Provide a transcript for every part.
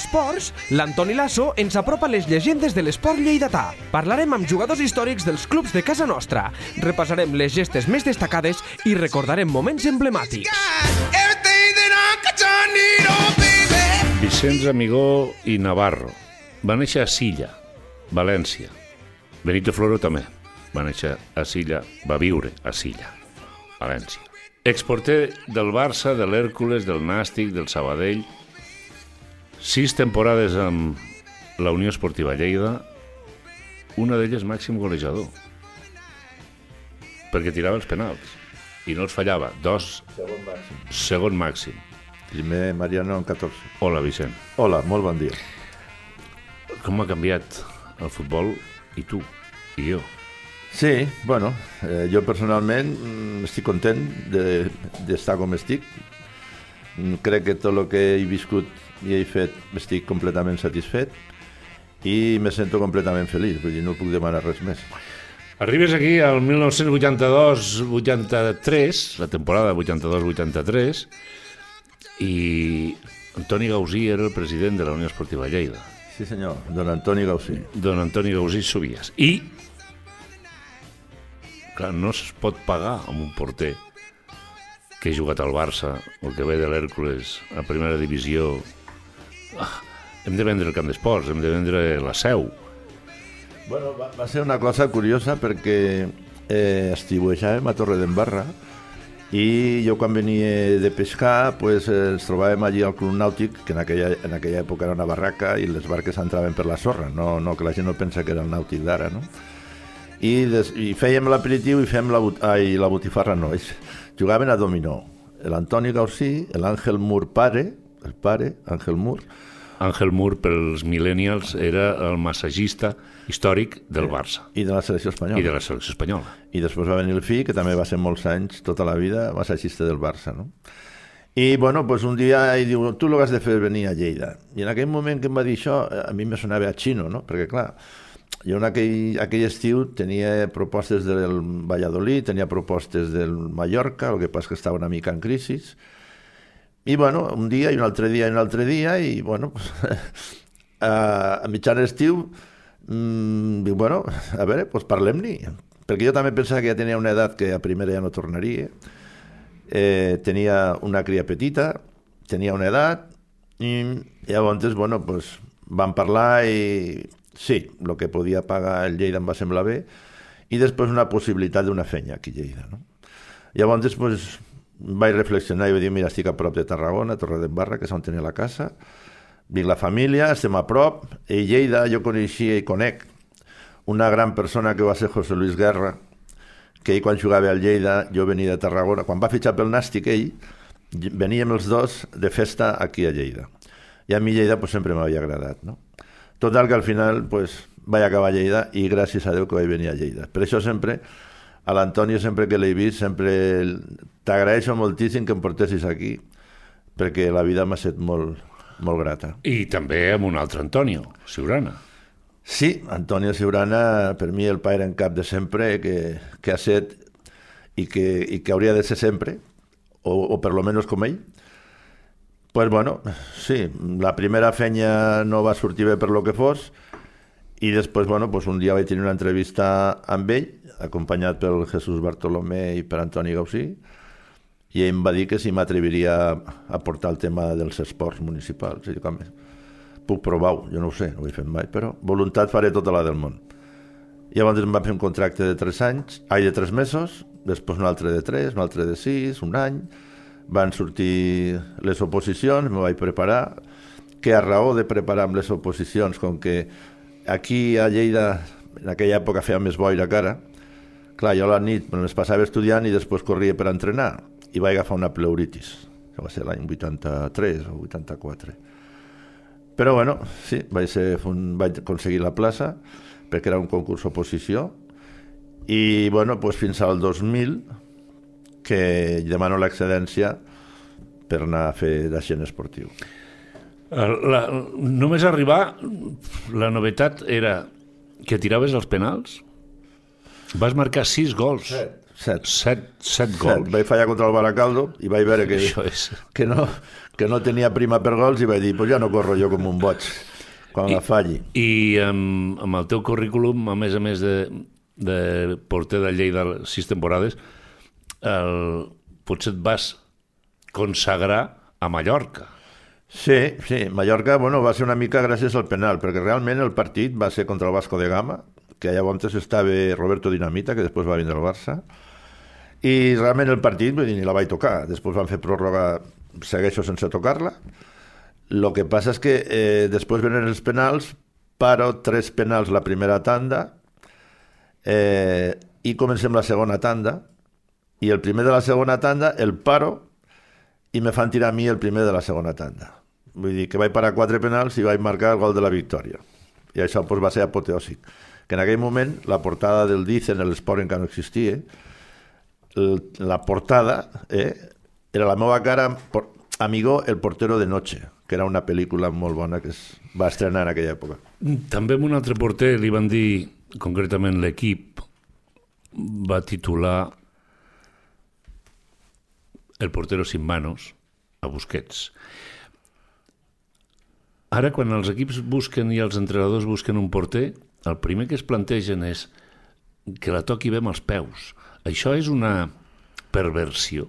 Esports, l'Antoni Lasso ens apropa les llegendes de l'esport lleidatà. Parlarem amb jugadors històrics dels clubs de casa nostra. Repassarem les gestes més destacades i recordarem moments emblemàtics. Vicenç Amigó i Navarro. Va néixer a Silla, València. Benito Floro també. Va néixer a Silla, va viure a Silla, València. Exporter del Barça, de l'Hèrcules, del Nàstic, del Sabadell. Sis temporades amb la Unió Esportiva Lleida, una d'elles màxim golejador. Perquè tirava els penals i no els fallava. Dos, Segon màxim. segon màxim. Primer Mariano en 14. Hola, Vicent. Hola, molt bon dia. Com ha canviat el futbol i tu i jo? Sí, bueno, eh, jo personalment mm, estic content de- d'estar de, com estic. Mm, Crec que tot el que he viscut i he fet estic completament satisfet i me sento completament feliç, vull dir, no puc demanar res més. Arribes aquí al 1982-83, la temporada 82-83, i Antoni Gausí era el president de la Unió Esportiva Lleida. Sí senyor, don Antoni Gausí. Don Antoni Gausí Subies. I, clar, no es pot pagar amb un porter que ha jugat al Barça o que ve de l'Hèrcules a primera divisió. Ah, hem de vendre el camp d'esports, hem de vendre la seu. Bueno, va, va ser una cosa curiosa perquè eh, estiuejàvem a Torre d'Embarra i jo quan venia de pescar pues, eh, ens trobàvem allí al Club Nàutic, que en aquella, en aquella època era una barraca i les barques entraven per la sorra, no, no que la gent no pensa que era el Nàutic d'ara, no? I, des, i fèiem l'aperitiu i fèiem la, but- ai, la botifarra, no, ells jugaven a dominó. L'Antoni Gausí, l'Àngel Mur pare, el pare, Àngel Mur, Àngel Mur, pels millennials, era el massagista històric del Barça i de la selecció espanyola. i de la selecció espanyola. I després va venir el fill, que també va ser molts anys, tota la vida, massagista del Barça, no? I, bueno, pues un dia ell diu, tu el que has de fer venir a Lleida. I en aquell moment que em va dir això, eh, a mi me sonava a xino, no? Perquè, clar, jo en aquell, aquell estiu tenia propostes del Valladolid, tenia propostes del Mallorca, el que passa que estava una mica en crisi, i, bueno, un dia i un altre dia i un altre dia, i, bueno, a, a mitjan estiu, mm, dic, bueno, a veure, doncs parlem-n'hi. Perquè jo també pensava que ja tenia una edat que a primera ja no tornaria. Eh, tenia una cria petita, tenia una edat, i llavors, bueno, pues, vam parlar i sí, el que podia pagar el Lleida em va semblar bé, i després una possibilitat d'una fenya aquí a Lleida. No? Llavors, pues, vaig reflexionar i vaig dir, mira, estic a prop de Tarragona, Torre d'Embarra, que és on tenia la casa, dic, la família, estem a prop, i Lleida jo coneixia i conec una gran persona que va ser José Luis Guerra, que ell quan jugava al Lleida, jo venia de Tarragona, quan va fitxar pel Nàstic ell, veníem els dos de festa aquí a Lleida. I a mi Lleida pues, sempre m'havia agradat. No? Total que al final pues, vaig acabar a Lleida i gràcies a Déu que vaig venir a Lleida. Per això sempre, a l'Antonio sempre que l'he vist, sempre t'agraeixo moltíssim que em portessis aquí, perquè la vida m'ha estat molt, molt grata. I també amb un altre Antonio, Siurana. Sí, Antonio Siurana, per mi el pare en cap de sempre, que, que ha set i que, i que hauria de ser sempre, o, o per lo menos com ell. Pues bueno, sí, la primera fenya no va sortir bé per lo que fos, i després, bueno, pues un dia vaig tenir una entrevista amb ell, acompanyat pel Jesús Bartolomé i per Antoni Gausí, i ell em va dir que si m'atreviria a portar el tema dels esports municipals. I dic, puc provar-ho, jo no ho sé, no ho he fet mai, però voluntat faré tota la del món. Llavors em va fer un contracte de 3 anys, ai, de 3 mesos, després un altre de 3, un altre de 6, un any, van sortir les oposicions, me vaig preparar, que a raó de preparar amb les oposicions, com que aquí a Lleida en aquella època feia més boira que ara, clar, jo a la nit me les passava estudiant i després corria per entrenar i vaig agafar una pleuritis. Això va ser l'any 83 o 84. Però bueno, sí, vaig, ser, un, vaig aconseguir la plaça perquè era un concurs oposició i bueno, pues fins al 2000 que demano l'excedència per anar a fer d'agent esportiu. La, només arribar, la novetat era que tiraves els penals, vas marcar sis gols. Set, Set. Set, set Set. gols. Vaig fallar contra el Baracaldo i vaig veure que, Això és... que, no, que no tenia prima per gols i vaig dir, pues ja no corro jo com un boig quan la falli. I amb, amb el teu currículum, a més a més de, de porter de Lleida sis temporades, el, potser et vas consagrar a Mallorca. Sí, sí, Mallorca bueno, va ser una mica gràcies al penal, perquè realment el partit va ser contra el Vasco de Gama, que llavors estava Roberto Dinamita, que després va vindre al Barça, i realment el partit vull dir, ni la vaig tocar. Després van fer pròrroga, segueixo sense tocar-la. El que passa és que eh, després venen els penals, paro tres penals la primera tanda eh, i comencem la segona tanda i el primer de la segona tanda el paro i me fan tirar a mi el primer de la segona tanda. Vull dir que vaig parar quatre penals i vaig marcar el gol de la victòria. I això pues, va ser apoteòsic. Que en aquell moment la portada del Dicen, l'esport encara no existia, la portada eh, era la meva cara por, Amigo, el portero de noche, que era una pel·lícula molt bona que es va estrenar en aquella època. També amb un altre porter li van dir, concretament l'equip, va titular El portero sin manos a Busquets. Ara, quan els equips busquen i els entrenadors busquen un porter, el primer que es plantegen és que la toqui bé amb els peus. Això és una perversió.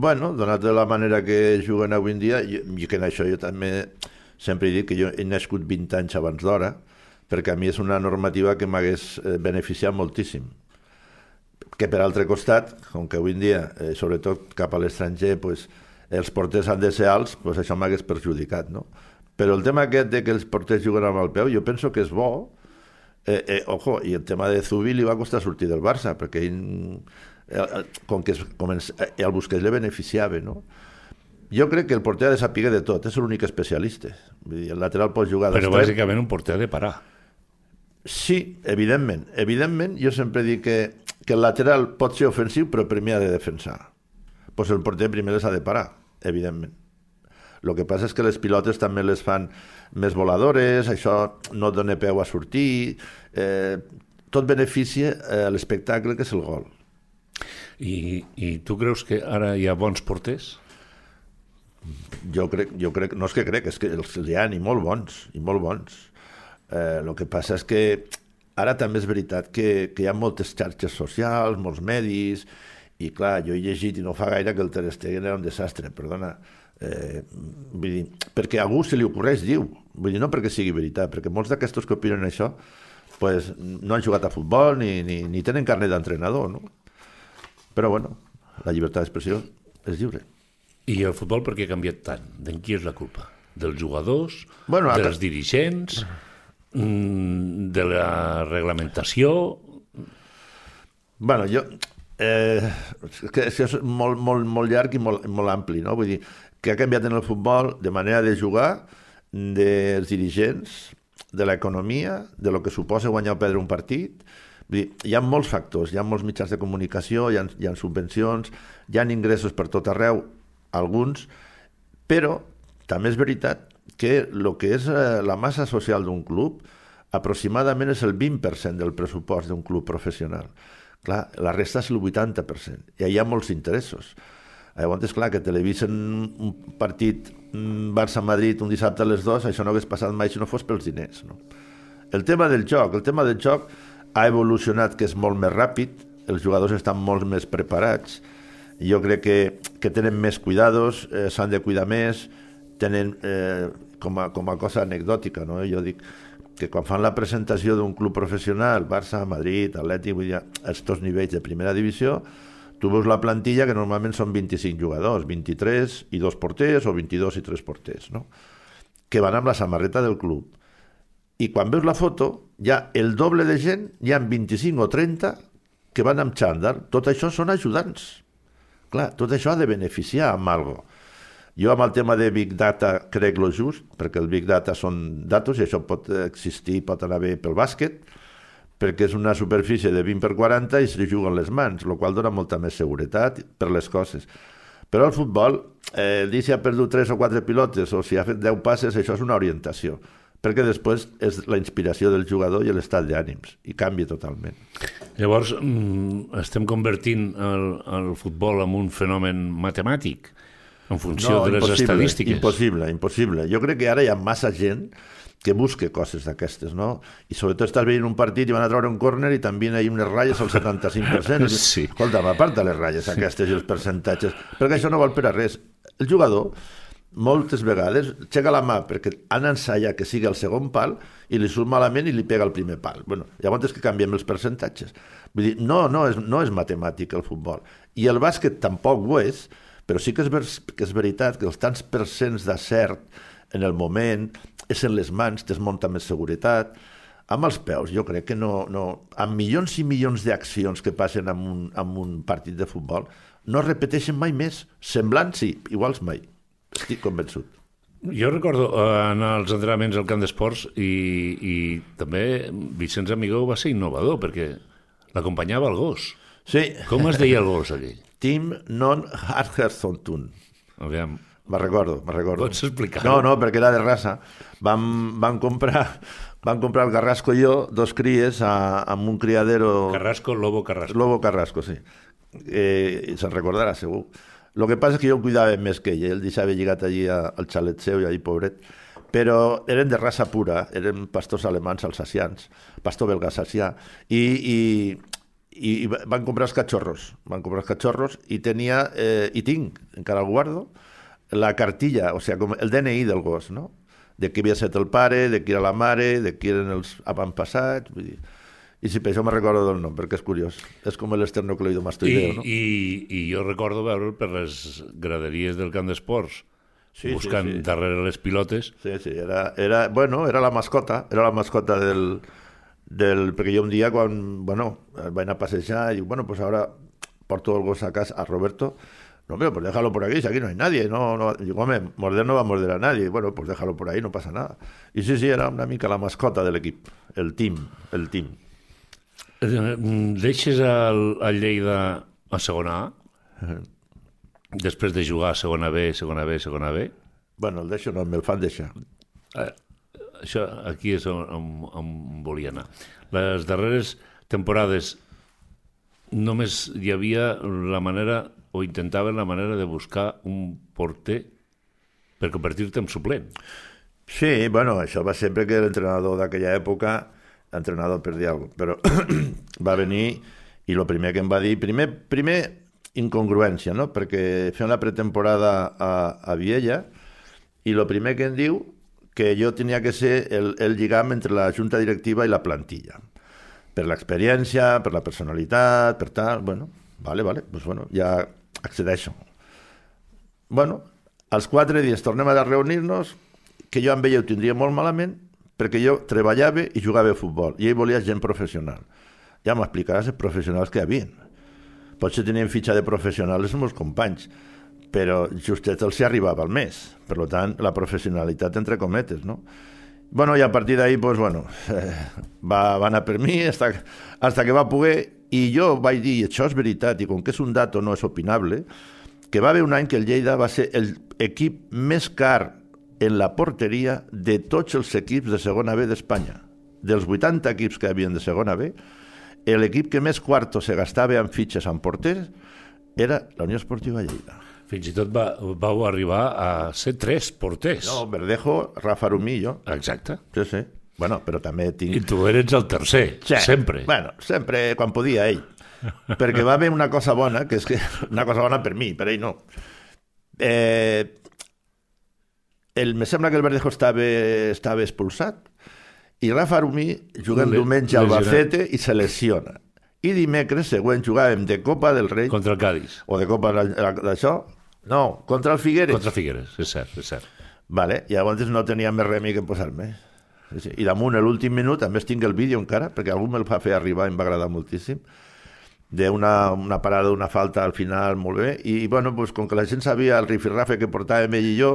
Bueno, donat de la manera que juguen avui en dia, i, que en això jo també sempre he dit que jo he nascut 20 anys abans d'hora, perquè a mi és una normativa que m'hagués eh, beneficiat moltíssim. Que per altre costat, com que avui en dia, eh, sobretot cap a l'estranger, pues, els porters han de ser alts, pues això m'hagués perjudicat, no? Però el tema aquest de que els porters juguen amb el peu, jo penso que és bo. Eh, eh, ojo, i el tema de Zubi li va costar sortir del Barça, perquè ell, eh, com que es, com es, eh, el Busquets li beneficiava, no? Jo crec que el porter ha de saber de tot, és l'únic especialista. Vull dir, el lateral pot jugar Però bàsicament un porter ha de parar. Sí, evidentment. Evidentment, jo sempre dic que, que el lateral pot ser ofensiu, però primer ha de defensar. Pues el porter primer les ha de parar, evidentment. El que passa és que les pilotes també les fan més voladores, això no dona peu a sortir, eh, tot beneficia eh, l'espectacle que és el gol. I, I tu creus que ara hi ha bons porters? Jo crec, jo crec, no és que crec, és que els hi ha i molt bons, i molt bons. Eh, el que passa és que ara també és veritat que, que hi ha moltes xarxes socials, molts medis, i clar, jo he llegit i no fa gaire que el Ter Stegen era un desastre, perdona. Eh, vull dir, perquè a algú se li ocorreix, diu. Vull dir, no perquè sigui veritat, perquè molts d'aquestos que opinen això pues, no han jugat a futbol ni, ni, ni tenen carnet d'entrenador, no? Però bueno, la llibertat d'expressió és lliure. I el futbol per què ha canviat tant? D'en qui és la culpa? Dels jugadors? Bueno, dels dirigents? Mm, de la reglamentació? Bueno, jo... Eh, és que, és és molt, molt, molt llarg i molt, molt ampli, no? Vull dir, que ha canviat en el futbol de manera de jugar, dels dirigents, de l'economia, de lo que suposa guanyar o perdre un partit. Vull dir, hi ha molts factors, hi ha molts mitjans de comunicació, hi ha, hi ha subvencions, hi ha ingressos per tot arreu, alguns, però també és veritat que el que és eh, la massa social d'un club aproximadament és el 20% del pressupost d'un club professional. Clar, la resta és el 80%. I hi ha molts interessos. Llavors, és clar, que televisen un partit Barça-Madrid un dissabte a les dues, això no hagués passat mai si no fos pels diners. No? El tema del joc, el tema del joc ha evolucionat, que és molt més ràpid, els jugadors estan molt més preparats, jo crec que, que tenen més cuidados, eh, s'han de cuidar més, tenen eh, com, a, com a cosa anecdòtica, no? jo dic que quan fan la presentació d'un club professional, Barça, Madrid, Atlètic, vull dir, estos nivells de primera divisió, tu veus la plantilla que normalment són 25 jugadors, 23 i dos porters o 22 i tres porters, no? que van amb la samarreta del club. I quan veus la foto, ha el doble de gent, hi ha 25 o 30 que van amb xandall. Tot això són ajudants. Clar, tot això ha de beneficiar amb algo. Jo amb el tema de Big Data crec lo just, perquè el Big Data són datos i això pot existir, pot anar bé pel bàsquet, perquè és una superfície de 20 per 40 i se juguen les mans, el qual dona molta més seguretat per les coses. Però el futbol, eh, dir si ha perdut 3 o 4 pilotes o si ha fet 10 passes, això és una orientació. perquè després és la inspiració del jugador i l'estat d'ànims, i canvia totalment. Llavors, mm, estem convertint el, el futbol en un fenomen matemàtic en funció de les estadístiques. Impossible, impossible. Jo crec que ara hi ha massa gent que busque coses d'aquestes, no? I sobretot estàs veient un partit i van a treure un córner i també hi ha unes ratlles al 75%. I dius, Sí. Escolta, aparta les ratlles aquestes i els percentatges, perquè això no val per a res. El jugador, moltes vegades, aixeca la mà perquè han ensaiat que sigui el segon pal i li surt malament i li pega el primer pal. Bueno, llavors és que canviem els percentatges. Vull dir, no, no és, no és matemàtic el futbol. I el bàsquet tampoc ho és, però sí que és, vers, que és veritat que els tants percents d'acert en el moment, és en les mans, tens molta més seguretat. Amb els peus, jo crec que no... no amb milions i milions d'accions que passen en un, en un partit de futbol, no repeteixen mai més. Semblant, sí, iguals mai. Estic convençut. Jo recordo eh, anar als entrenaments al camp d'esports i, i també Vicenç Amigó va ser innovador perquè l'acompanyava el gos. Sí, Com es deia el gos aquell? Tim non Hargersontun. Aviam, Me recordo, me recordo. Pots explicar-ho? No, no, perquè era de raça. Vam, vam comprar vam comprar el Carrasco i jo, dos cries, a, amb un criadero... Carrasco, Lobo Carrasco. Lobo Carrasco, sí. Eh, se'n recordarà, segur. Lo que passa és que jo el cuidava més que ell, ell deixava lligat allí al xalet seu i allí, pobret. Però eren de raça pura, eren pastors alemans alsacians, pastor belga alsacià, i, i, i, i van comprar els cachorros, van comprar els cachorros i tenia, eh, i tinc, encara el guardo, la cartilla, o sigui, com el DNI del gos, no? De qui havia estat el pare, de qui era la mare, de qui eren els avantpassats, vull dir... I sí, per això me recordo del nom, perquè és curiós. És com l'esternocleidomastoideo, no? i, I jo recordo veure'l per les graderies del camp d'esports, Sí, sí, buscant sí. darrere les pilotes. Sí, sí, era, era, bueno, era la mascota, era la mascota del, del... Perquè jo un dia, quan, bueno, vaig anar a passejar, i dic, bueno, pues ahora porto el gos a casa, a Roberto, no, pero pues déjalo por aquí, si aquí no hay nadie, no, no, digo, hombre, morder no va a morder a nadie, bueno, pues déjalo por ahí, no pasa nada. Y sí, sí, era una mica la mascota del equip, el team, el team. Eh, Deixes el, el Lleida a segona A, després de jugar a segona B, segona B, segona B. Bueno, el deixo no, me'l fan deixar. Eh, això aquí és on, on, on volia anar. Les darreres temporades només hi havia la manera, o intentaven la manera de buscar un porter per convertir-te en suplent. Sí, bueno, això va sempre que l'entrenador d'aquella època, entrenador per dir alguna però va venir i el primer que em va dir, primer, primer incongruència, no? perquè fem la pretemporada a, a Viella i el primer que em diu que jo tenia que ser el, el lligam entre la junta directiva i la plantilla. Per l'experiència, per la personalitat, per tal, bueno, vale, vale, pues bueno, ja accedeixo. Bueno, als quatre dies tornem a reunir-nos, que jo amb ell ho tindria molt malament, perquè jo treballava i jugava a futbol, i ell volia gent professional. Ja m'explicaràs els professionals que hi havia. Potser tenien fitxa de professionals els meus companys, però justet els hi arribava al mes. Per tant, la professionalitat entre cometes, no? Bueno, i a partir d'ahí, pues, bueno, eh, va, va anar per mi hasta, hasta que va poder, i jo vaig dir, això és veritat, i com que és un dato no és opinable, que va haver un any que el Lleida va ser el equip més car en la porteria de tots els equips de segona B d'Espanya. Dels 80 equips que havia de segona B, l'equip que més quarto se gastava en fitxes en porters era la Unió Esportiva Lleida. Fins i tot va, vau arribar a ser tres porters. No, Verdejo, Rafa jo. Exacte. Sí, sí. Bueno, però també tinc... I tu eres el tercer, Sí. sempre. Bueno, sempre, quan podia, ell. Perquè va haver una cosa bona, que és que... Una cosa bona per mi, per ell no. Eh, el, me sembla que el Verdejo estava, estava expulsat i Rafa Arumí jugant Le- diumenge al. Albacete i se lesiona. I dimecres següent jugàvem de Copa del Rei Contra el Cádiz. o de Copa de- d'això, no, contra el Figueres. Contra Figueres, és cert, és cert. Vale, i llavors no tenia més remei que posar-me. Sí, sí. I damunt, l'últim minut, a més tinc el vídeo encara, perquè algú me'l va fer arribar i em va agradar moltíssim, d'una una parada, una falta al final, molt bé, i bueno, pues, com que la gent sabia el rifirrafe que portàvem ell i jo,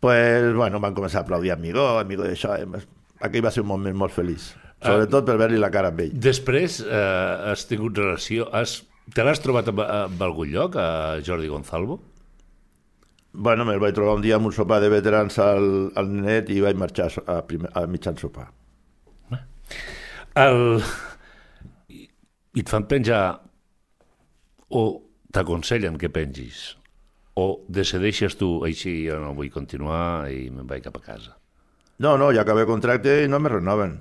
pues, bueno, van començar a aplaudir Amigo, Amigo d'això, eh, aquell va ser un moment molt feliç, sobretot per veure-li la cara amb ell. Després eh, has tingut relació... Has, te l'has trobat en, en algun lloc, a Jordi Gonzalvo? Bueno, me'l vaig trobar un dia amb un sopar de veterans al, al net i vaig marxar a, primer, a mitjan sopar. El... I et fan penjar o t'aconsellen que pengis o decideixes tu així jo no vull continuar i me'n vaig cap a casa. No, no, ja acabé contracte i no me renoven.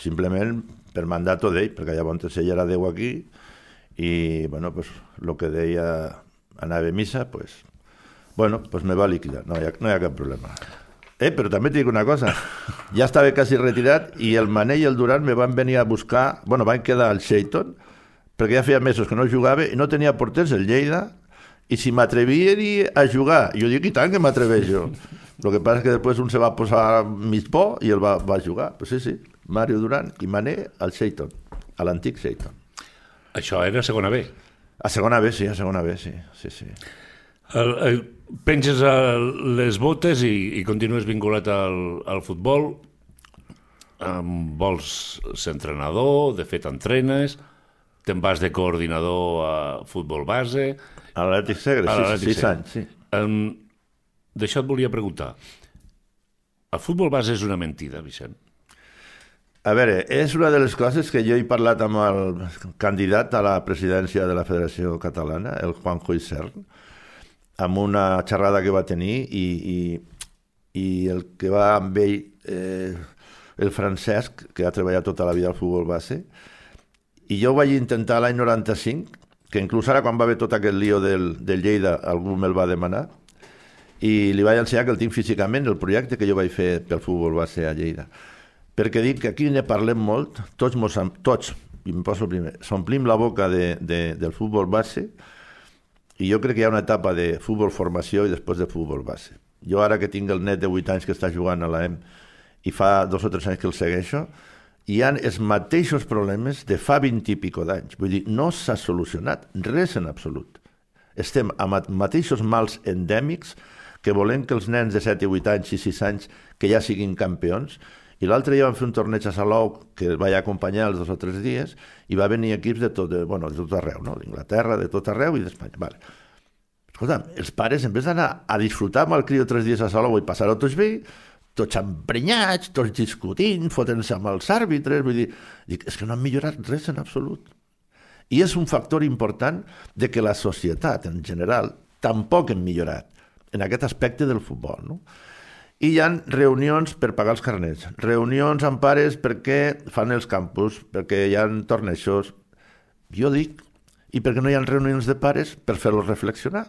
Simplement per mandato d'ell, perquè llavors ell era Déu aquí i, bueno, pues, el que deia anava a missa, pues, bueno, pues me va liquidar, no hi ha, no hi ha cap problema. Eh, però també et dic una cosa, ja estava quasi retirat i el Manell i el Durant me van venir a buscar, bueno, van quedar al Sheiton, perquè ja feia mesos que no jugava i no tenia porters el Lleida, i si m'atrevia a jugar, jo dic, i tant que m'atreveixo. El que passa és que després un se va posar mig por i el va, va jugar. Pues sí, sí, Mario Durant i Mané al Sheiton, a l'antic Sheiton. Això era segona B. A segona B, sí, a segona B, sí. sí, sí. El, el, penges a les botes i, i continues vinculat al, al futbol, um, vols ser entrenador, de fet entrenes, te'n vas de coordinador a futbol base... A l'Atlètic Segre, A sí, l'Atlètic sis Segre. anys, sí. Um, D'això et volia preguntar. El futbol base és una mentida, Vicent. A veure, és una de les coses que jo he parlat amb el candidat a la presidència de la Federació Catalana, el Juanjo Isern, amb una xerrada que va tenir i, i, i el que va amb ell, eh, el Francesc, que ha treballat tota la vida al futbol base, i jo vaig intentar l'any 95, que inclús ara quan va haver tot aquest lío del, del Lleida algú me'l va demanar, i li vaig ensenyar que el tinc físicament, el projecte que jo vaig fer pel futbol base a Lleida. Perquè dic que aquí ne parlem molt, tots, mos, tots i em poso primer, s'omplim la boca de, de, del futbol base i jo crec que hi ha una etapa de futbol formació i després de futbol base. Jo ara que tinc el net de 8 anys que està jugant a l'AM i fa dos o tres anys que el segueixo, hi han els mateixos problemes de fa 20 i pico d'anys. Vull dir, no s'ha solucionat res en absolut. Estem amb mateixos mals endèmics que volem que els nens de 7 i 8 anys i 6 anys que ja siguin campions i l'altre dia vam fer un torneig a Salou que el vaig acompanyar els dos o tres dies i va venir equips de tot, de, bueno, de tot arreu, no? d'Inglaterra, de tot arreu i d'Espanya. Vale. Escolta'm, els pares, en vez d'anar a disfrutar amb el criu tres dies a Salou i passar-ho tots bé, tots emprenyats, tots discutint, fotent-se amb els àrbitres, vull dir, dic, és que no han millorat res en absolut. I és un factor important de que la societat en general tampoc hem millorat en aquest aspecte del futbol. No? I hi ha reunions per pagar els carnets, reunions amb pares perquè fan els campus, perquè hi ha tornejos. Jo dic, i perquè no hi ha reunions de pares per fer-los reflexionar?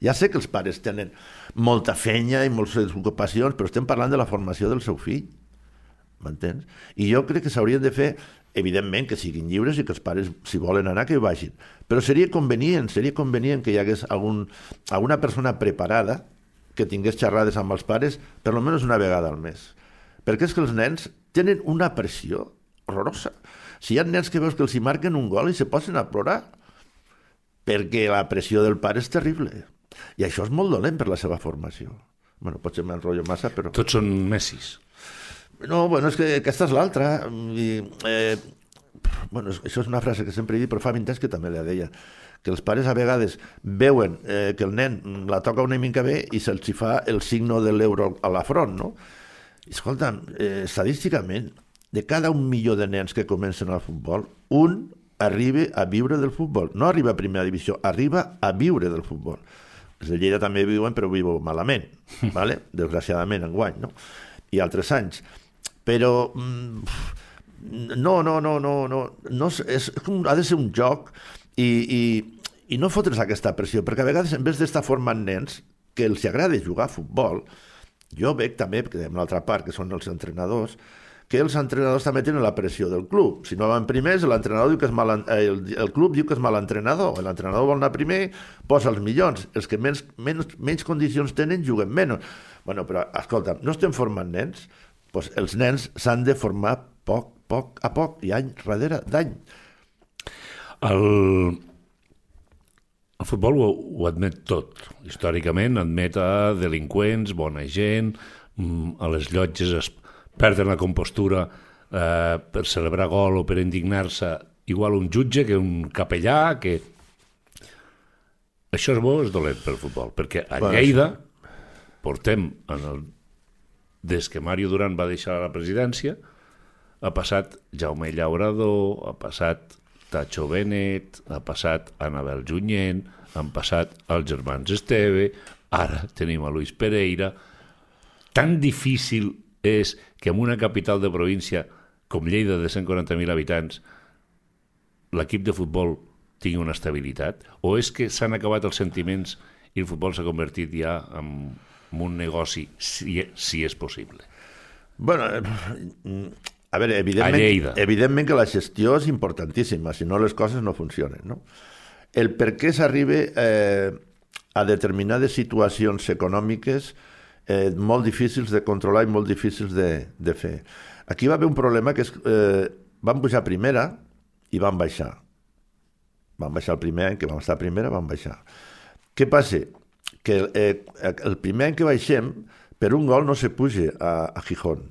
Ja sé que els pares tenen molta fenya i moltes ocupacions, però estem parlant de la formació del seu fill. M'entens? I jo crec que s'haurien de fer, evidentment, que siguin lliures i que els pares, si volen anar, que hi vagin. Però seria convenient, seria convenient que hi hagués algun, alguna persona preparada que tingués xerrades amb els pares per almenys una vegada al mes. Perquè és que els nens tenen una pressió horrorosa. Si hi ha nens que veus que els hi marquen un gol i se posen a plorar, perquè la pressió del pare és terrible. I això és molt dolent per la seva formació. Bueno, potser m'enrotllo massa, però... Tots són messis. No, bueno, és que aquesta és l'altra. Eh, bueno, això és una frase que sempre he dit, però fa 20 anys que també la deia que els pares a vegades veuen eh, que el nen la toca una mica bé i se'ls fa el signo de l'euro a la front, no? Escolta'm, eh, estadísticament, de cada un milió de nens que comencen al futbol, un arriba a viure del futbol. No arriba a primera divisió, arriba a viure del futbol. Els de Lleida també viuen, però viuen malament, vale? desgraciadament, enguany, no? I altres anys. Però mm, no, no, no, no, no, no és, és com, ha de ser un joc i, i, i no fotre's aquesta pressió, perquè a vegades en vez d'estar formant nens que els agrada jugar a futbol, jo veig també, que en l'altra part, que són els entrenadors, que els entrenadors també tenen la pressió del club. Si no van primers, l'entrenador diu que és mal, el, el club diu que és mal entrenador. L'entrenador vol anar primer, posa els millors. Els que menys, menys, menys condicions tenen juguen menys. Bueno, però, escolta, no estem formant nens, doncs els nens s'han de formar poc, poc a poc, i any darrere d'any. El, el futbol ho, ho admet tot. Històricament admet a delinqüents, bona gent, mm, a les llotges es perden la compostura eh, per celebrar gol o per indignar-se igual un jutge que un capellà que... Això és bo és dolent pel futbol? Perquè a Lleida portem, en el, des que Mario Duran va deixar la presidència, ha passat Jaume Llaurador, ha passat Tacho Benet, ha passat Anabel Junyent, han passat els germans Esteve, ara tenim a Luis Pereira. Tan difícil és que en una capital de província com Lleida de 140.000 habitants l'equip de futbol tingui una estabilitat? O és que s'han acabat els sentiments i el futbol s'ha convertit ja en, en un negoci, si, si és possible? Bueno, a veure, A evidentment, Lleida. evidentment que la gestió és importantíssima, si no les coses no funcionen. No? El per què s'arriba eh, a determinades situacions econòmiques eh, molt difícils de controlar i molt difícils de, de fer. Aquí va haver un problema que és, eh, van pujar a primera i van baixar. Van baixar el primer any que vam estar a primera, van baixar. Què passa? Que eh, el primer any que baixem, per un gol no se puja a, a Gijón.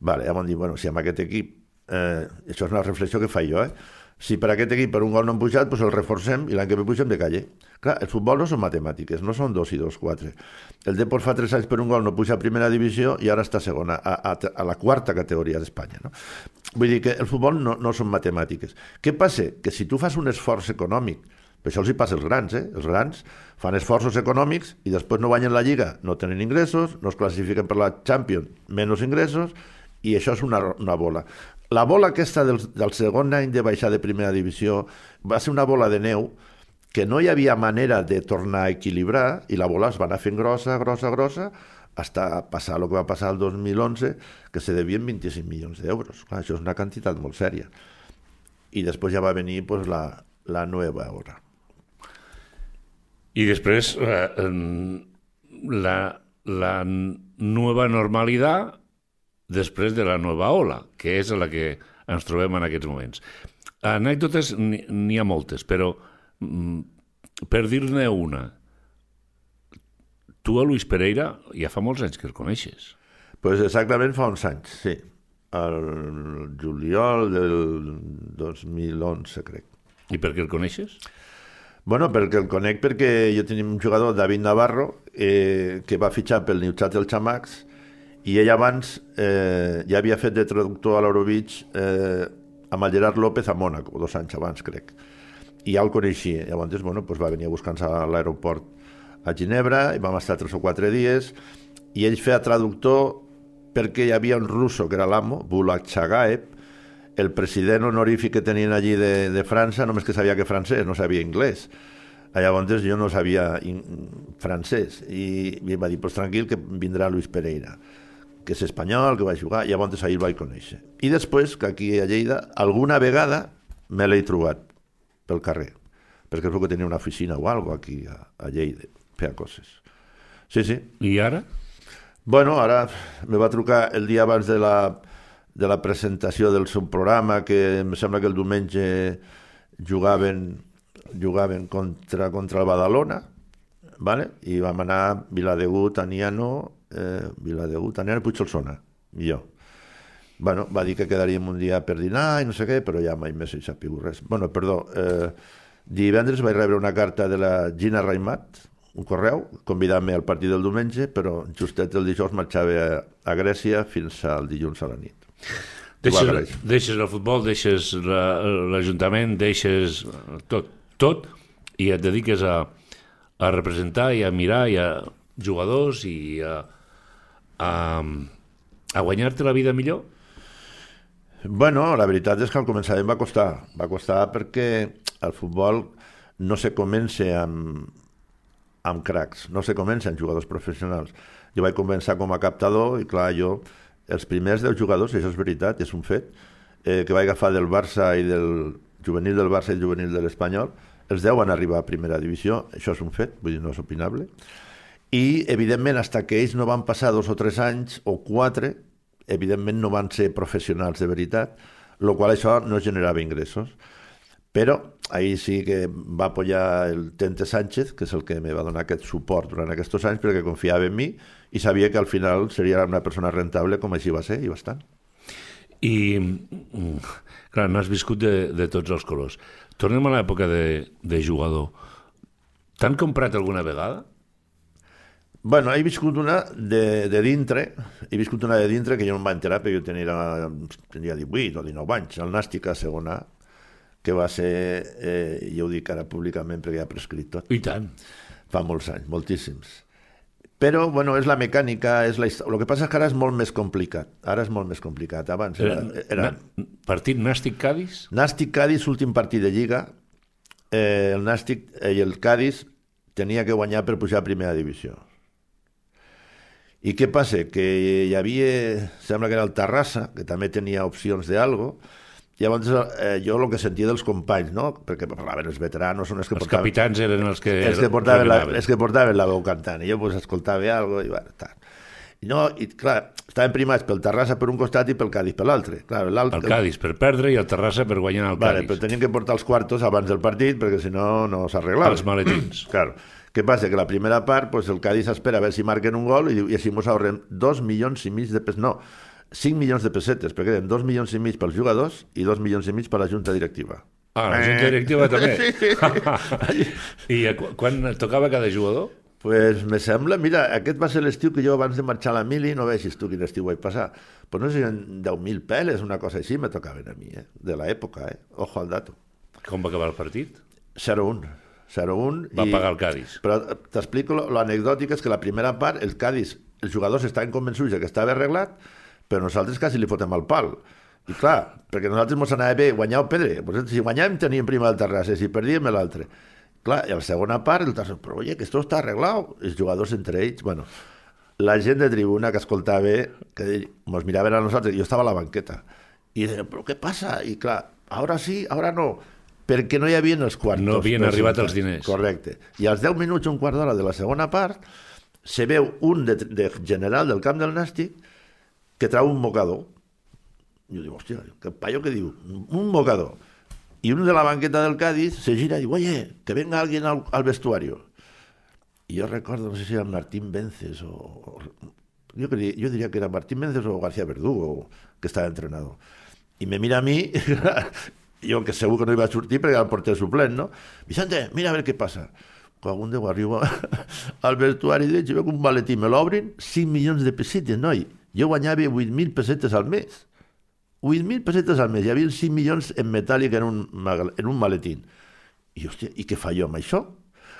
Vale, vam dir, bueno, si amb aquest equip, eh, això és una reflexió que faig jo, eh? si per aquest equip per un gol no han pujat, doncs el reforcem i l'any que ve pugem de calle. Clar, el futbol no són matemàtiques, no són dos i dos, quatre. El Depor fa tres anys per un gol no puja a primera divisió i ara està a segona, a, a, a la quarta categoria d'Espanya. No? Vull dir que el futbol no, no són matemàtiques. Què passa? Que si tu fas un esforç econòmic, per això els hi passa als grans, eh? Els grans fan esforços econòmics i després no guanyen la Lliga, no tenen ingressos, no es classifiquen per la Champions, menys ingressos, i això és una, una bola. La bola aquesta del, del segon any de baixar de primera divisió va ser una bola de neu que no hi havia manera de tornar a equilibrar i la bola es va anar fent grossa, grossa, grossa, hasta passar el que va passar el 2011, que se devien 25 milions d'euros. Això és una quantitat molt sèria. I després ja va venir pues, la, la nova hora. I després eh, la, la nova normalitat després de la nova ola, que és la que ens trobem en aquests moments. Anècdotes n'hi ha moltes, però mm, per dir-ne una, tu a Luis Pereira ja fa molts anys que el coneixes. pues exactament fa uns anys, sí. El juliol del 2011, crec. I per què el coneixes? Bueno, perquè el conec perquè jo tenia un jugador, David Navarro, eh, que va fitxar pel Newcastle Chamax i ell abans eh, ja havia fet de traductor a l'Eurobeach eh, amb el Gerard López a Mònaco, dos anys abans, crec. I ja el coneixia. Llavors, bueno, pues va venir a buscar-nos a l'aeroport a Ginebra i vam estar tres o quatre dies i ell feia traductor perquè hi havia un russo que era l'amo, Bulak Chagaev, el president honorífic que tenien allí de, de França, només que sabia que francès, no sabia anglès. Llavors jo no sabia francès i, i em va dir, pues tranquil que vindrà Luis Pereira que és espanyol, que va jugar, i llavors ahir el vaig conèixer. I després, que aquí a Lleida, alguna vegada me l'he trobat pel carrer, perquè és que tenia una oficina o alguna aquí a, a Lleida, feia coses. Sí, sí. I ara? Bueno, ara me va trucar el dia abans de la, de la presentació del seu programa, que em sembla que el diumenge jugaven, jugaven contra, contra el Badalona, vale? i vam anar a Viladegut, Aniano, eh, Viladegut, i Puigsolsona, i jo. Bueno, va dir que quedaríem un dia per dinar i no sé què, però ja mai més he sabut res. Bueno, perdó, eh, divendres vaig rebre una carta de la Gina Raimat, un correu, convidant-me al partit del diumenge, però justet el dijous marxava a, a Grècia fins al dilluns a la nit. Deixes, deixes el futbol, deixes la- l'Ajuntament, deixes tot, tot, i et dediques a, a representar i a mirar i a jugadors i a, a, a guanyar-te la vida millor? Bueno, la veritat és que al començament va costar. Va costar perquè el futbol no se comença amb, amb cracs, no se comença amb jugadors professionals. Jo vaig començar com a captador i, clar, jo, els primers 10 jugadors, això és veritat, és un fet, eh, que vaig agafar del Barça i del juvenil del Barça i juvenil de l'Espanyol, els 10 van arribar a primera divisió, això és un fet, vull dir, no és opinable. I, evidentment, hasta que ells no van passar dos o tres anys o quatre, evidentment no van ser professionals de veritat, el qual això no generava ingressos. Però ahir sí que va apoyar el Tente Sánchez, que és el que me va donar aquest suport durant aquests anys, perquè confiava en mi i sabia que al final seria una persona rentable com així va ser, i bastant. I, clar, n'has viscut de, de tots els colors. Tornem a l'època de, de jugador. T'han comprat alguna vegada? Bueno, he viscut una de, de dintre, he viscut una de dintre que jo no em va enterar perquè jo tenia, tenia 18 o 19 anys, el Nàstic a segona, que va ser, eh, jo ho dic ara públicament perquè ja ha prescrit tot, I tant. fa molts anys, moltíssims. Però, bueno, és la mecànica, és la història. El que passa és que ara és molt més complicat. Ara és molt més complicat. Abans era... era... Na- Partit Nàstic-Cadis? Nàstic Cádiz, últim partit de Lliga, eh, el Nàstic eh, i el Cádiz tenia que guanyar per pujar a primera divisió. I què passa? Que hi havia, sembla que era el Terrassa, que també tenia opcions d'algo, Llavors, eh, jo el que sentia dels companys, no? Perquè parlaven els veteranos, són els que Els portaven... capitans eren els que... els que portaven la, els que portaven la veu cantant i jo pues, escoltava algo i bueno, tal. I no, i clar, estaven primats pel Terrassa per un costat i pel Cádiz per l'altre- El Cádiz per perdre i el Terrassa per guanyar el Vale, Cádiz. però tenien que portar els quartos abans del partit perquè si no, no s'arreglava. Els maletins. Claro. Què passa? Que la primera part, pues, el Cádiz espera a veure si marquen un gol i, diu, i així mos ahorrem dos milions i mig de pessetes. No, 5 milions de pessetes, perquè eren dos milions i mig pels jugadors i dos milions i mig per la junta directiva. Ah, la junta directiva també. Sí, sí. I eh, qu- quan tocava cada jugador? Pues me sembla, mira, aquest va ser l'estiu que jo abans de marxar a la mili, no vegis tu quin estiu vaig passar, pues no sé si en 10.000 peles, una cosa així, me tocaven a mi, eh? de l'època, eh? ojo al dato. Com va acabar el partit? 0-1. 0-1. Va pagar el Cádiz. Però t'explico, lo- l'anecdòtic és que la primera part, el Cádiz, els jugadors estaven convençuts que estava arreglat, però nosaltres quasi li fotem el pal. I clar, perquè nosaltres mos anava bé guanyar o perdre. Si guanyàvem teníem prima el Terrassa, si perdíem l'altre. Clar, i a la segona part, el tercer, però oye, que esto està arreglat. Els jugadors entre ells, bueno, la gent de tribuna que escoltava, que mos miraven a nosaltres, jo estava a la banqueta, i deien, però què passa? I clar, ara sí, ara no, perquè no hi havia els quartos. No havien arribat els diners. Correcte. I als 10 minuts, un quart d'hora de la segona part, se veu un de, de general del camp del Nàstic que trau un mocador. I jo dic, hòstia, que paio que diu, un mocador. I un de la banqueta del Cádiz se gira i diu, oye, que venga alguien al, al vestuario. I jo recordo, no sé si era Martín Vences o... o jo, jo diria que era Martín Vences o García Verdugo, que estava entrenador. I me mira a mi, jo que segur que no iba a sortir perquè era el porter suplent, no? Vicente, mira a veure què passa. Quan un Déu arriba al vestuari d'ells i veig un maletí, me l'obrin, 5 milions de pessetes, noi. Jo guanyava 8.000 pessetes al mes. 8.000 pessetes al mes. Hi havia 5 milions en metàl·lic en un, en un maletín. I, hòstia, i què fa jo amb això?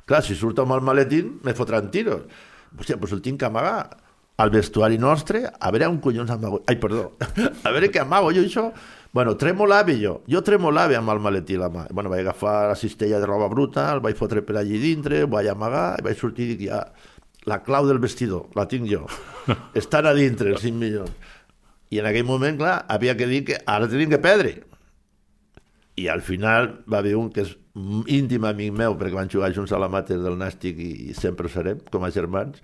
Clar, si surto amb el maletín, me fotran tiros. Hòstia, doncs el tinc que amagar al vestuari nostre, a veure on collons amago... Ai, perdó, a veure què amago jo això. Bueno, tremolava jo. Jo tremolava amb el maletí a la mà. Bueno, vaig agafar la cistella de roba bruta, el vaig fotre per allí dintre, ho vaig amagar, i vaig sortir i dic, ja, la clau del vestidor, la tinc jo. Estan a dintre, els 5 milions. I en aquell moment, clar, havia que dir que ara tenim que perdre. I al final va haver un que és íntim amic meu, perquè van jugar junts a la Mater del Nàstic i, i sempre ho serem, com a germans,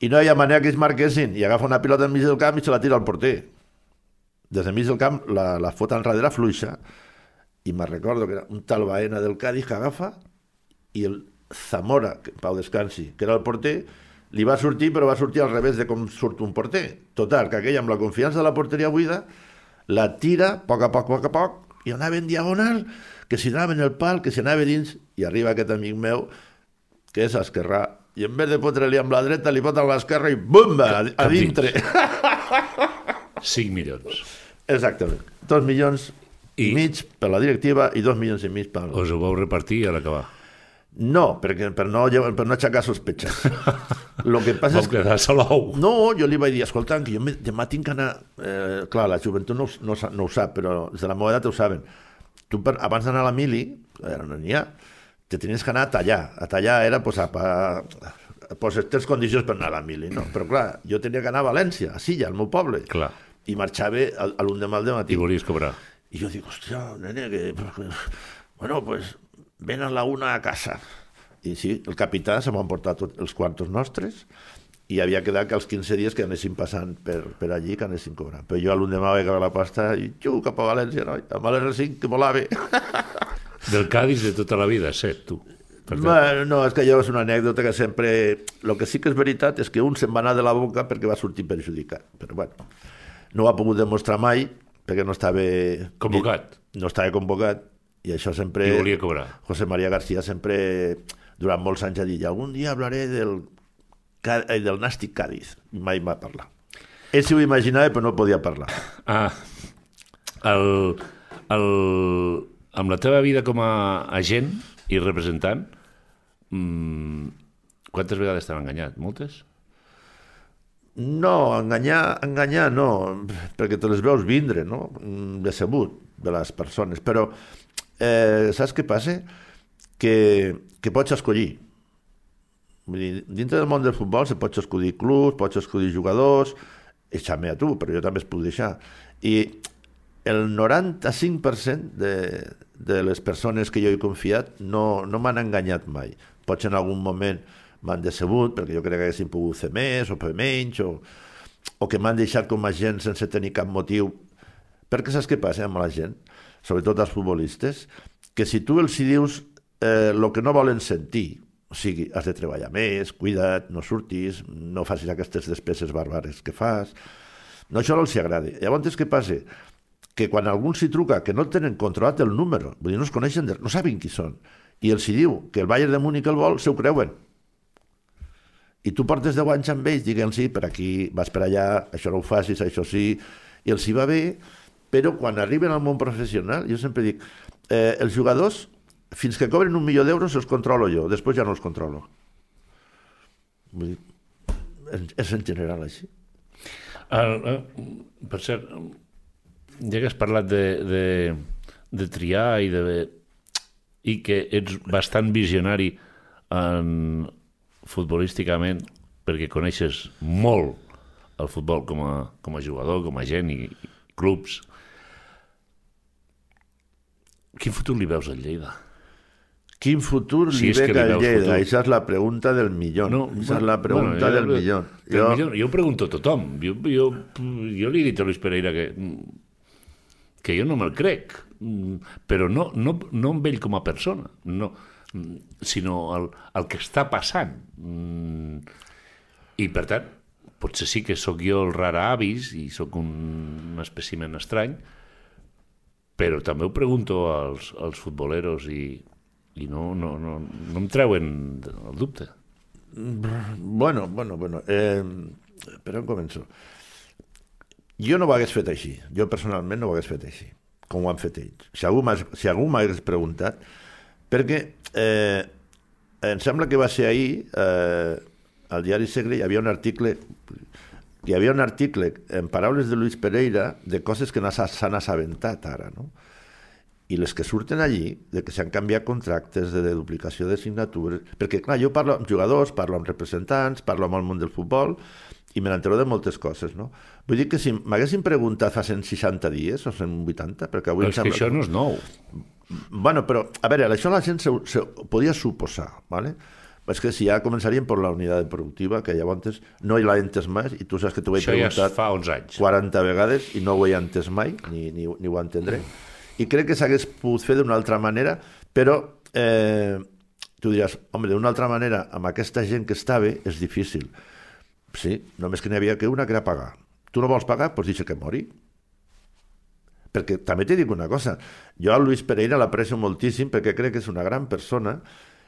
i no hi ha manera que es marquessin, i agafa una pilota enmig del camp i se la tira al porter. Des de mig del camp la, la fota enrere fluixa, i me recordo que era un tal Baena del Cádiz que agafa, i el Zamora, que Pau Descansi, que era el porter, li va sortir, però va sortir al revés de com surt un porter. Total, que aquell amb la confiança de la porteria buida, la tira, a poc a poc, a poc a poc, i anava en diagonal, que si anava en el pal, que si anava dins, i arriba aquest amic meu, que és esquerrà, i en vez de fotre-li amb la dreta, li fot amb l'esquerra i bumba, a, a dintre. 5 milions. Exactament. Dos milions i, I- mig per la directiva i dos milions i mig per... Us ho vau repartir a l'acabar. No, perquè per no, per no aixecar sospechas. Lo que passa Vau és que... quedar solou. No, jo li vaig dir, escolta, que jo demà tinc que anar... Eh, clar, la joventut no, no, no ho sap, però els de la meva edat ho saben. Tu, per, abans d'anar a la mili, ara no n'hi ha, te tenies que anar a tallar. A tallar era, pues, a, a, pues, tens condicions per anar a la mili, no? Però, clar, jo tenia que anar a València, a Silla, al meu poble. Clar. I marxava a, a l'undemà al I matí. volies cobrar. I jo dic, hòstia, nene, que... Bueno, pues ven a la una a casa. I sí, el capità se m'han portat tots els quartos nostres i havia quedat que els 15 dies que anessin passant per, per allí, que anessin cobrant. Però jo l'endemà vaig acabar la pasta i xiu, cap a València, no? amb l'R5 que volava. Del Cádiz de tota la vida, set, tu. Bueno, no, és que allò és una anècdota que sempre... El que sí que és veritat és que un se'n va anar de la boca perquè va sortir perjudicat. Però bueno, no ho ha pogut demostrar mai perquè no estava... Convocat. No estava convocat i això sempre... I volia cobrar. José María García sempre durant molts anys ha dit, algun dia hablaré del, eh, del Nàstic Cádiz. Mai va parlar. Ell s'ho imaginava, però no podia parlar. Ah, el, el, amb la teva vida com a agent i representant, mm, quantes vegades t'han enganyat? Moltes? No, enganyar, enganyar no, perquè te les veus vindre, no? Mm, Decebut de les persones. Però eh, saps què passa? Que, que pots escollir. Vull dir, dintre del món del futbol se pots escollir clubs, pots escollir jugadors, deixar-me a tu, però jo també es puc deixar. I el 95% de, de les persones que jo he confiat no, no m'han enganyat mai. Potser en algun moment m'han decebut, perquè jo crec que haguessin pogut fer més o fer menys, o, o que m'han deixat com a gent sense tenir cap motiu. Perquè saps què passa amb la gent, sobretot els futbolistes, que si tu els dius eh, el que no volen sentir, o sigui, has de treballar més, cuida't, no surtis, no facis aquestes despeses bàrbares que fas, no, això no els agrada. Llavors, què passa? Que quan algú s'hi truca, que no tenen controlat el número, vull dir, no es coneixen, no saben qui són, i els hi diu que el Bayern de Múnich el vol, se ho creuen. I tu portes 10 anys amb ells, digue'ls, sí, per aquí, vas per allà, això no ho facis, això sí, i els hi va bé, però quan arriben al món professional, jo sempre dic, eh, els jugadors, fins que cobren un milió d'euros els controlo jo, després ja no els controlo. Vull dir, és en general així. El, eh, per cert, ja que has parlat de, de, de triar i de i que ets bastant visionari en, futbolísticament perquè coneixes molt el futbol com a, com a jugador, com a gent i, i clubs. Quin futur li veus al Lleida? Quin futur Si li ve al Lleida? Això és la pregunta del millor. No, Això és la pregunta jo- del millor. Jo. Jo pregunto a tothom. Jo, jo, jo li he dit a Luis Pereira que, que jo no me'l crec, mm, però no, no, no amb ell com a persona, no, sinó el, el que està passant. Mm, I, per tant, potser sí que sóc jo el rara avis i sóc un, un espècimen estrany, però també ho pregunto als, als futboleros i, i no, no, no, no em treuen el dubte. Bueno, bueno, bueno. Eh, per on començo? Jo no ho hagués fet així. Jo personalment no ho hagués fet així, com ho han fet ells. Si algú m'hagués preguntat, perquè eh, em sembla que va ser ahir, eh, al diari Segre, hi havia un article hi havia un article, en paraules de Luis Pereira, de coses que no s'ha- s'han assabentat ara, no? i les que surten allí, de que s'han canviat contractes, de, de duplicació de signatures, perquè clar, jo parlo amb jugadors, parlo amb representants, parlo amb el món del futbol, i me n'entero de moltes coses, no? Vull dir que si m'haguessin preguntat fa 160 dies o 180, perquè avui Però és que això no és nou. Bueno, però, a veure, això la gent se, se podia suposar, ¿vale? És que si ja començaríem per la unitat productiva, que llavors no hi l'ha entès mai, i tu saps que t'ho he Això ja preguntat fa 11 anys. 40 vegades i no ho he entès mai, ni, ni, ni ho entendré. I crec que s'hagués pogut fer d'una altra manera, però eh, tu diràs, home, d'una altra manera, amb aquesta gent que està bé, és difícil. Sí, només que n'hi havia que una que era pagar. Tu no vols pagar? Doncs deixa que mori. Perquè també t'he dit una cosa, jo a Luis Pereira l'aprecio moltíssim perquè crec que és una gran persona,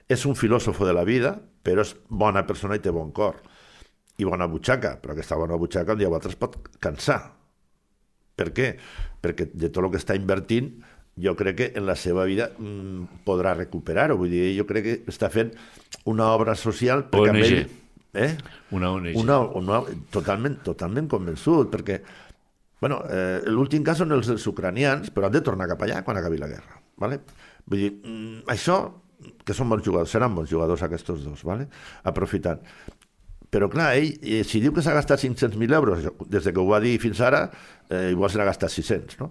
és un filòsofo de la vida, però és bona persona i té bon cor. I bona butxaca, però aquesta bona butxaca un dia o altre es pot cansar. Per què? Perquè de tot el que està invertint, jo crec que en la seva vida mm, podrà recuperar-ho. Vull dir, jo crec que està fent una obra social... perquè amb ONG. Ell, eh? Una ONG. Una, una, totalment, totalment convençut, perquè bueno, eh, l'últim cas són els, els ucranians, però han de tornar cap allà quan acabi la guerra. Vale? Vull dir, mm, això, que són bons jugadors, seran bons jugadors aquests dos, vale? aprofitant. Però clar, ell, eh, si diu que s'ha gastat 500.000 euros, des de que ho va dir fins ara, eh, igual se n'ha gastat 600, no?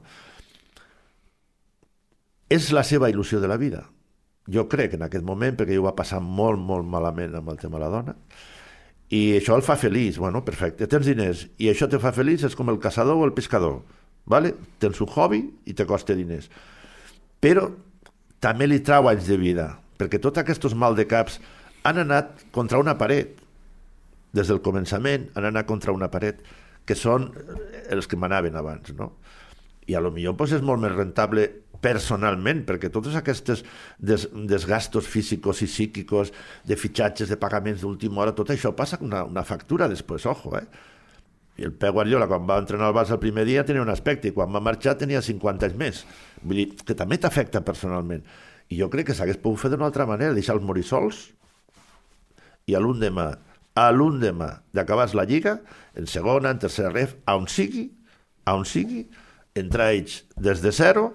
És la seva il·lusió de la vida. Jo crec en aquest moment, perquè jo va passar molt, molt malament amb el tema de la dona, i això el fa feliç, bueno, perfecte, tens diners, i això te fa feliç, és com el caçador o el pescador, vale? tens un hobby i te costa diners. Però també li trau anys de vida, perquè tots aquests mal de caps han anat contra una paret, des del començament han anat contra una paret, que són els que manaven abans, no? I a lo millor pues, és molt més rentable personalment, perquè tots aquests des, desgastos físicos i psíquicos, de fitxatges, de pagaments d'última hora, tot això passa una, una factura després, ojo, eh? I el Pep Guardiola, quan va entrenar al Barça el primer dia, tenia un aspecte, i quan va marxar tenia 50 anys més. Vull dir, que també t'afecta personalment. I jo crec que s'hagués pogut fer d'una altra manera, deixar-los morir sols, i a l'endemà, a l'endemà d'acabar la Lliga, en segona, en tercera ref, a on sigui, a on sigui, entrar ells des de zero,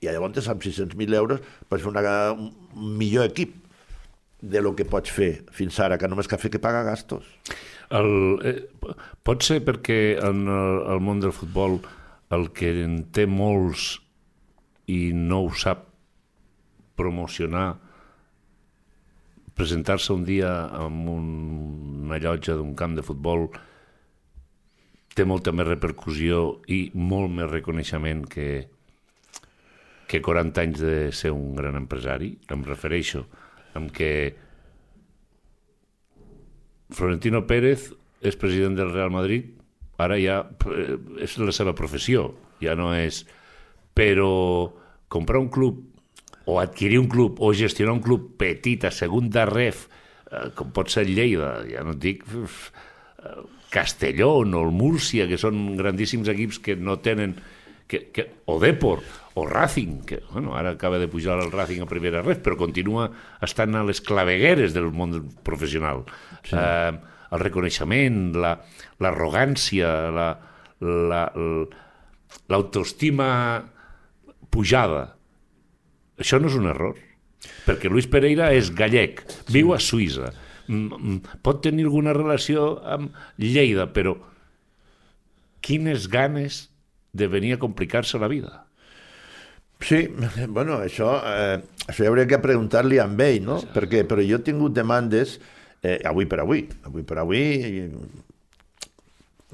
i llavors amb 600.000 euros pots fer una, un millor equip de lo que pots fer fins ara, que només que fer que paga gastos. El, eh, pot ser perquè en el, el món del futbol el que en té molts i no ho sap promocionar presentar-se un dia en un, una llotja d'un camp de futbol té molta més repercussió i molt més reconeixement que, que 40 anys de ser un gran empresari. Em refereixo amb que Florentino Pérez és president del Real Madrid, ara ja eh, és la seva professió, ja no és... Però comprar un club o adquirir un club o gestionar un club petit a segunda ref, eh, com pot ser Lleida, ja no et dic eh, Castelló o el Múrcia, que són grandíssims equips que no tenen... Que, que, o Depor, o Racing, que bueno, ara acaba de pujar el Racing a primera ref, però continua estant a les clavegueres del món professional. Sí. Eh, el reconeixement, l'arrogància, la, l'autoestima la, la, pujada. Això no és un error, perquè Luis Pereira és gallec, sí. viu a Suïssa, pot tenir alguna relació amb Lleida, però quines ganes de venir a complicar-se la vida. Sí, bueno, això, eh, això hauria que preguntar-li a ell, no? Sí. Perquè, però jo he tingut demandes eh, avui per avui, avui per avui,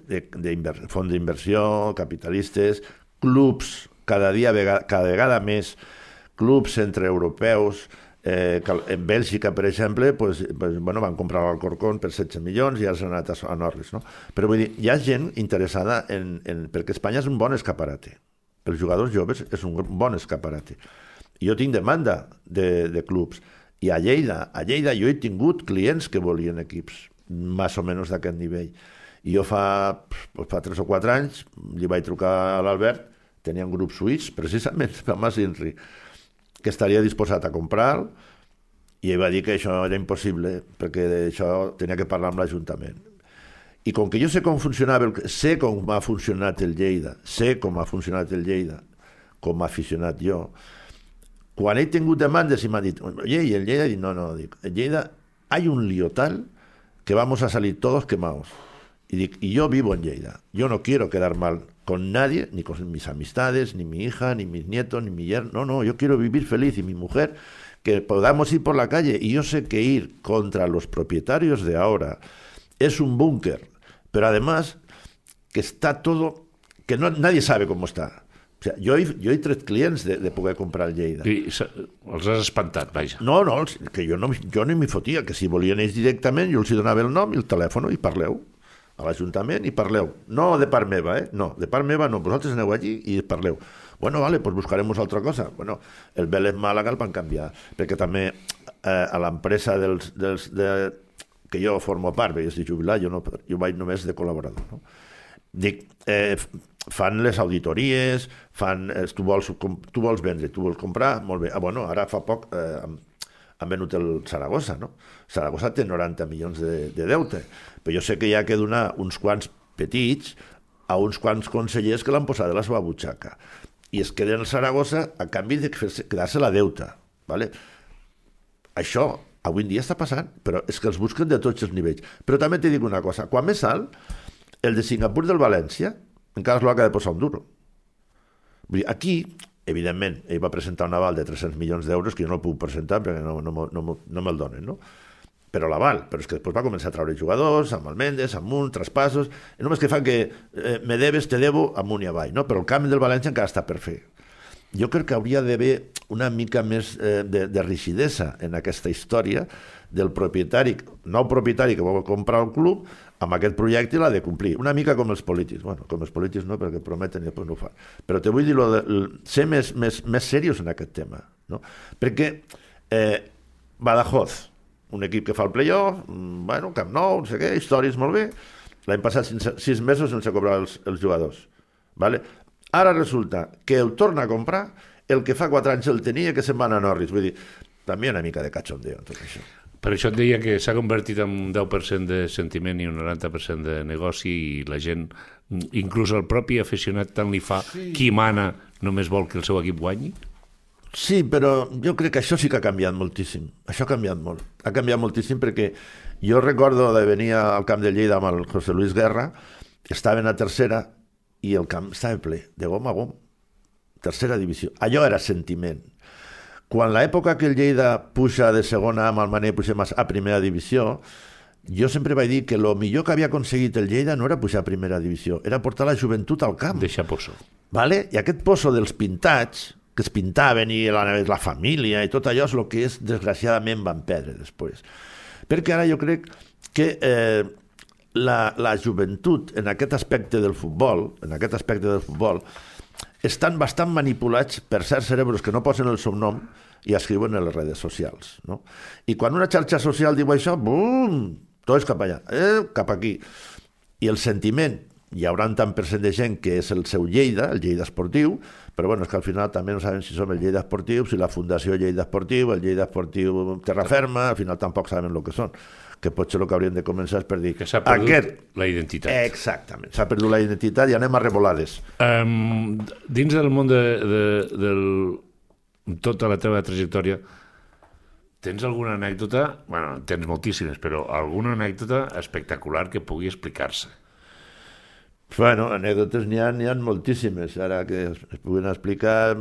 de, de fons d'inversió, capitalistes, clubs, cada dia, cada vegada més, clubs entre europeus, eh, en Bèlgica, per exemple, pues, pues, bueno, van comprar l'Alcorcón per 16 milions i ara s'han anat a, a Norris. No? Però vull dir, hi ha gent interessada en, en, perquè Espanya és un bon escaparate. Els jugadors joves és un bon escaparate. Jo tinc demanda de, de clubs i a Lleida, a Lleida jo he tingut clients que volien equips, més o menys d'aquest nivell. I jo fa, fa 3 o 4 anys li vaig trucar a l'Albert, un grup suís, precisament, per Mas Inri, que estaria disposat a comprar i ell va dir que això era impossible perquè això tenia que parlar amb l'Ajuntament. I com que jo sé com funcionava, el, sé com ha funcionat el Lleida, sé com ha funcionat el Lleida, com a aficionat jo, quan he tingut demandes i m'ha dit, oye, y el Lleida, no, no, dic, el Lleida hay un lío tal que vamos a salir todos quemados. Y yo vivo en Lleida, yo no quiero quedar mal con nadie, ni con mis amistades, ni mi hija, ni mis nietos, ni mi yerno, no, no, yo quiero vivir feliz y mi mujer, que podamos ir por la calle. Y yo sé que ir contra los propietarios de ahora es un búnker, pero además que está todo, que no, nadie sabe cómo está. O sigui, jo, he, jo he tret clients de, de poder comprar el Lleida. I els has espantat, vaja. No, no, que jo no, jo no m'hi fotia, que si volien ells directament jo els hi donava el nom i el telèfon i parleu a l'Ajuntament i parleu. No de part meva, eh? No, de part meva no, vosaltres aneu allí i parleu. Bueno, vale, pues buscarem altra cosa. Bueno, el Vélez Màlaga el van canviar, perquè també eh, a l'empresa dels, dels, de, que jo formo part, perquè estic jubilat, jo, no, jo vaig només de col·laborador. No? Dic, eh, fan les auditories, fan, eh, tu, vols, tu vols vendre, tu vols comprar, molt bé. Ah, bueno, ara fa poc eh, han venut el Saragossa, no? Saragossa té 90 milions de, de deute, però jo sé que hi ha que donar uns quants petits a uns quants consellers que l'han posat de la seva butxaca i es queden al Saragossa a canvi de quedar-se la deuta. ¿vale? Això avui en dia està passant, però és que els busquen de tots els nivells. Però també t'he dic una cosa, quan més alt, el de Singapur del València, encara es l'ha de posar un duro. Vull dir, aquí, evidentment, ell va presentar un aval de 300 milions d'euros que jo no el puc presentar perquè no, no, no, no me'l donen, no? però l'aval, però és que després va començar a treure jugadors, amb el Mendes, amb un, traspassos, i només que fan que eh, me debes, te debo, amunt i avall, no? però el canvi del València encara està per fer. Jo crec que hauria d'haver una mica més eh, de, de rigidesa en aquesta història del propietari, nou propietari que vol comprar el club, amb aquest projecte l'ha de complir. Una mica com els polítics. Bueno, com els polítics no, perquè prometen i després no ho fan. Però te vull dir de, ser més, més, més serios en aquest tema. No? Perquè eh, Badajoz, un equip que fa el playoff, mm, bueno, Camp Nou, no sé què, històries molt bé, l'any passat sense, sis mesos sense cobrar els, els jugadors. Vale? Ara resulta que el torna a comprar el que fa quatre anys el tenia que se'n va a Norris. Vull dir, també una mica de cachondeo en tot això. Per això et deia que s'ha convertit en un 10% de sentiment i un 90% de negoci i la gent, inclús el propi aficionat tant li fa sí. qui mana només vol que el seu equip guanyi? Sí, però jo crec que això sí que ha canviat moltíssim. Això ha canviat molt. Ha canviat moltíssim perquè jo recordo de venir al camp de Lleida amb el José Luis Guerra, estaven a tercera i el camp estava ple, de gom a gom. Tercera divisió. Allò era sentiment quan l'època que el Lleida puja de segona amb el Mané pugem a primera divisió, jo sempre vaig dir que el millor que havia aconseguit el Lleida no era pujar a primera divisió, era portar la joventut al camp. Deixar poso. Vale? I aquest poso dels pintats, que es pintaven i la, la família i tot allò és el que és, desgraciadament, van perdre després. Perquè ara jo crec que eh, la, la joventut en aquest aspecte del futbol, en aquest aspecte del futbol, estan bastant manipulats per certs cerebros que no posen el seu nom i escriuen en les redes socials. No? I quan una xarxa social diu això, bum, tot és cap allà, eh, cap aquí. I el sentiment, hi haurà tant per cent de gent que és el seu Lleida, el Lleida esportiu, però bueno, és que al final també no sabem si som el Lleida esportiu, si la Fundació Lleida esportiu, el Lleida esportiu Terra Ferma, al final tampoc sabem el que són que potser el que hauríem de començar és per dir... Que s'ha perdut aquest... la identitat. Exactament, s'ha perdut la identitat i anem a revolades. Um, dins del món de, de, del, tota la teva trajectòria, tens alguna anècdota, bueno, tens moltíssimes, però alguna anècdota espectacular que pugui explicar-se? Bueno, anècdotes n'hi ha, ha moltíssimes, ara que es, es puguin explicar...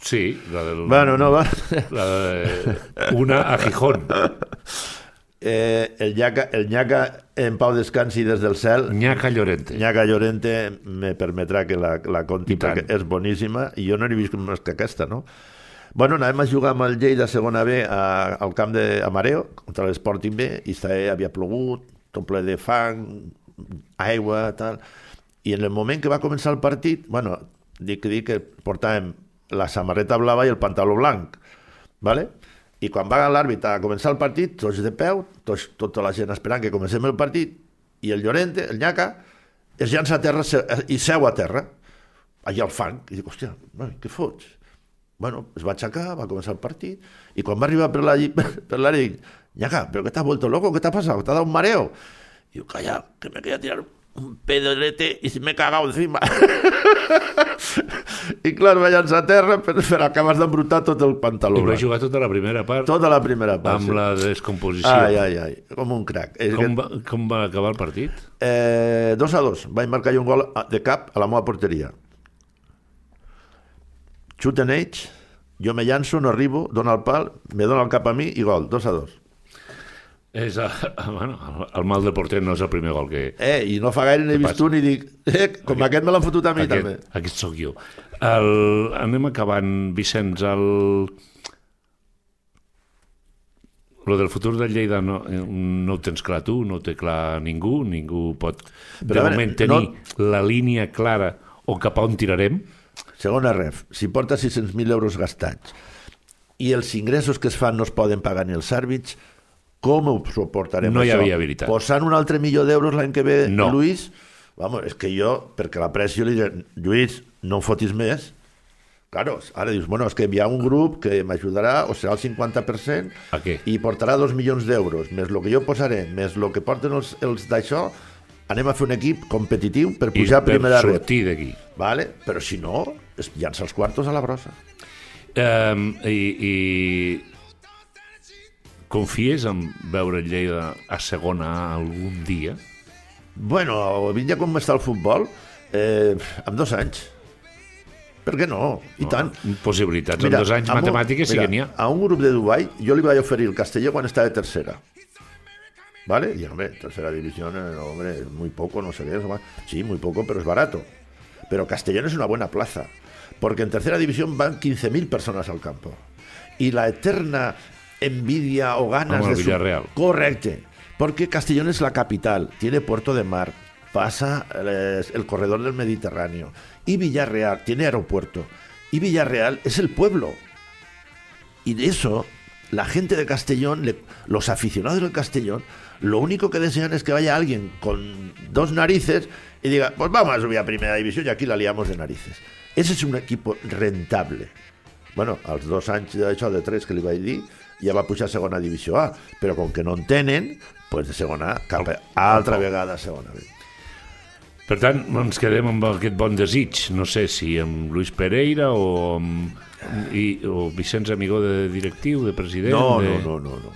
Sí, la del... Bueno, no va... La de una a Gijón. eh, el, ñaca, el ñaca en pau descansi des del cel. Ñaca Llorente. Ñaca Llorente me permetrà que la, la conti perquè és boníssima i jo no n'he vist més que aquesta, no? Bueno, anàvem a jugar amb el Lleida segona B a, al camp de Amareo contra l'Sporting B i estava, havia plogut, tot ple de fang, aigua, tal. I en el moment que va començar el partit, bueno, dic, dic que portàvem la samarreta blava i el pantaló blanc, ¿vale? I quan va l'àrbit a començar el partit, tots de peu, tots, tota la gent esperant que comencem el partit, i el Llorente, el Nyaca, es llança a terra i seu a terra, allà al fang, i dic, hòstia, què fots? Bueno, es va aixecar, va començar el partit, i quan va arribar per l'àrea, per dic, Nyaca, però què t'ha vuelto loco? ¿Qué t'ha passat? T'ha dado un mareo? I diu, calla, que me quería tirar un pedrete y se me he cagado encima. I clar, va llançar a terra per, per acabar d'embrutar tot el pantaló. I va jugar tota la primera part. Tota la primera part. Amb sí. la descomposició. Ai, ai, ai, com un crac. Com va, com va acabar el partit? Eh, dos a dos. Vaig marcar un gol de cap a la meva porteria. Xuten ells, jo me llanço, no arribo, dona el pal, me dona el cap a mi i gol, dos a dos. És, a, bueno, el mal de porter no és el primer gol que... Eh, i no fa gaire n'he vist un i dic, eh, com aquest, aquest me l'han fotut a mi aquest, també. Aquest sóc jo. El, anem acabant, Vicenç, el... Lo del futur de Lleida no, no ho tens clar tu, no ho té clar ningú, ningú pot Però de moment tenir no... la línia clara o cap a on tirarem. Segona ref, si porta 600.000 euros gastats i els ingressos que es fan no es poden pagar ni els àrbits, com ho suportarem no hi havia veritat. Posant un altre milió d'euros l'any que ve, no. Lluís, vamos, és que jo, perquè l'aprecio, li diré, Lluís, no em fotis més. Claro, ara dius, bueno, és que hi ha un grup que m'ajudarà, o serà el 50%, a què? i portarà dos milions d'euros, més el que jo posaré, més el que porten els, els d'això, anem a fer un equip competitiu per pujar I a primera red. sortir d'aquí. Vale? Però si no, es llança els quartos a la brossa. Um, i, i Confies en veure Lleida a segona algun dia? Bueno, ja com està el futbol, eh, amb dos anys. Per què no? I no, tant. Possibilitats. Mira, en dos anys matemàtiques un, sí que n'hi ha. A un grup de Dubai jo li vaig oferir el Castelló quan estava de tercera. ¿Vale? Y hombre, tercera división, hombre, muy poco, no sé qué. Sí, muy poco, pero es barato. Pero Castellón es una buena plaza, porque en tercera división van 15.000 personas al campo. Y la eterna envidia o ganes Amb el de... Villarreal. Correcte. porque Castellón es la capital, tiene puerto de mar, pasa eh, el corredor del Mediterráneo y Villarreal tiene aeropuerto y Villarreal es el pueblo. Y de eso, la gente de Castellón, le- los aficionados del Castellón, lo único que desean es que vaya alguien con dos narices y diga, pues vamos a subir a primera división y aquí la liamos de narices. Ese es un equipo rentable. Bueno, als dos anys d'això de tres que li vaig dir, ja va pujar a segona divisió A, però com que no en tenen, pues de segona A cap a altra vegada a segona B. Per tant, ens quedem amb aquest bon desig. No sé si amb Luis Pereira o amb i, o Vicenç Amigó de directiu, de president... No, de... no, no, no, no.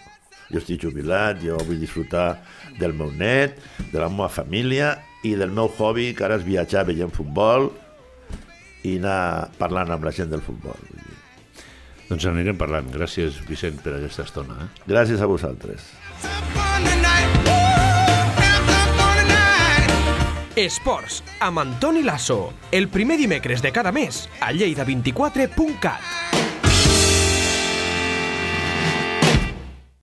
Jo estic jubilat, jo vull disfrutar del meu net, de la meva família i del meu hobby, que ara és viatjar veient futbol i anar parlant amb la gent del futbol. Doncs anirem parlant. Gràcies, Vicent, per aquesta estona. Eh? Gràcies a vosaltres. Esports, amb Antoni Lasso. El primer dimecres de cada mes a lleida24.cat.